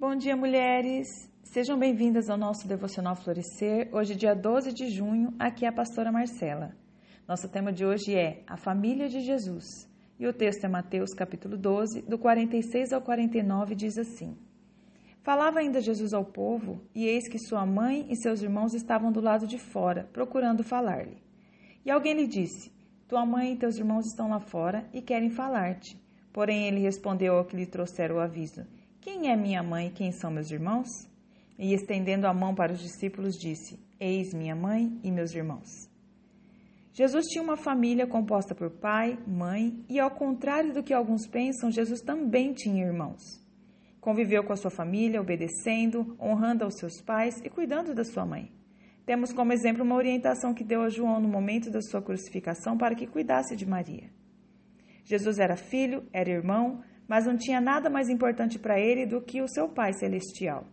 Bom dia, mulheres! Sejam bem-vindas ao nosso Devocional Florescer. Hoje, dia 12 de junho, aqui é a pastora Marcela. Nosso tema de hoje é a família de Jesus. E o texto é Mateus capítulo 12, do 46 ao 49, diz assim: Falava ainda Jesus ao povo, e eis que sua mãe e seus irmãos estavam do lado de fora, procurando falar-lhe. E alguém lhe disse: Tua mãe e teus irmãos estão lá fora e querem falar-te. Porém, ele respondeu ao que lhe trouxeram o aviso: Quem é minha mãe e quem são meus irmãos? E estendendo a mão para os discípulos, disse: Eis minha mãe e meus irmãos. Jesus tinha uma família composta por pai, mãe e, ao contrário do que alguns pensam, Jesus também tinha irmãos. Conviveu com a sua família, obedecendo, honrando aos seus pais e cuidando da sua mãe. Temos como exemplo uma orientação que deu a João no momento da sua crucificação para que cuidasse de Maria. Jesus era filho, era irmão, mas não tinha nada mais importante para ele do que o seu Pai celestial.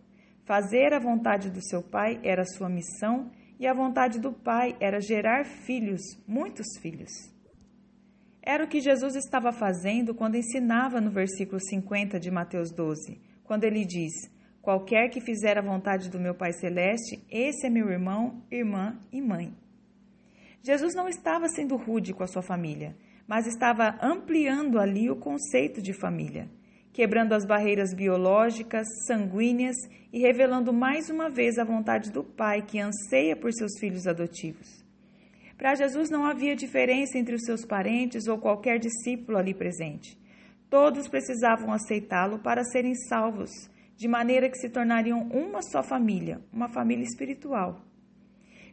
Fazer a vontade do seu Pai era sua missão e a vontade do Pai era gerar filhos, muitos filhos. Era o que Jesus estava fazendo quando ensinava no versículo 50 de Mateus 12, quando ele diz: Qualquer que fizer a vontade do meu Pai Celeste, esse é meu irmão, irmã e mãe. Jesus não estava sendo rude com a sua família, mas estava ampliando ali o conceito de família, quebrando as barreiras biológicas, sanguíneas e revelando mais uma vez a vontade do Pai que anseia por seus filhos adotivos. Para Jesus não havia diferença entre os seus parentes ou qualquer discípulo ali presente. Todos precisavam aceitá-lo para serem salvos, de maneira que se tornariam uma só família, uma família espiritual.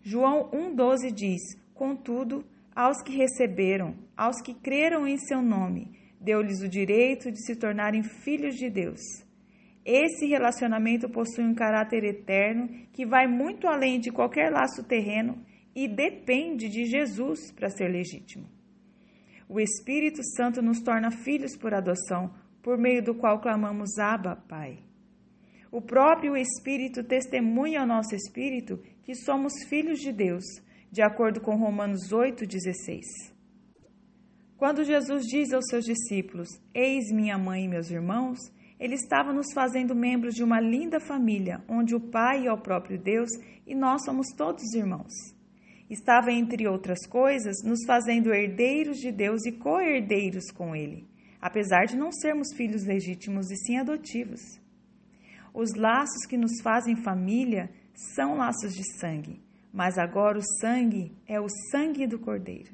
João 1,12 diz: Contudo, aos que receberam, aos que creram em seu nome, deu-lhes o direito de se tornarem filhos de Deus. Esse relacionamento possui um caráter eterno que vai muito além de qualquer laço terreno e depende de Jesus para ser legítimo. O Espírito Santo nos torna filhos por adoção, por meio do qual clamamos Abba, Pai. O próprio Espírito testemunha ao nosso espírito que somos filhos de Deus de acordo com Romanos 8,16. Quando Jesus diz aos seus discípulos: Eis minha mãe e meus irmãos, ele estava nos fazendo membros de uma linda família, onde o Pai é o próprio Deus e nós somos todos irmãos. Estava, entre outras coisas, nos fazendo herdeiros de Deus e co-herdeiros com Ele, apesar de não sermos filhos legítimos e sim adotivos. Os laços que nos fazem família são laços de sangue, mas agora o sangue é o sangue do Cordeiro.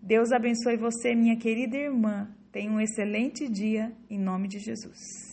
Deus abençoe você, minha querida irmã. Tenha um excelente dia em nome de Jesus.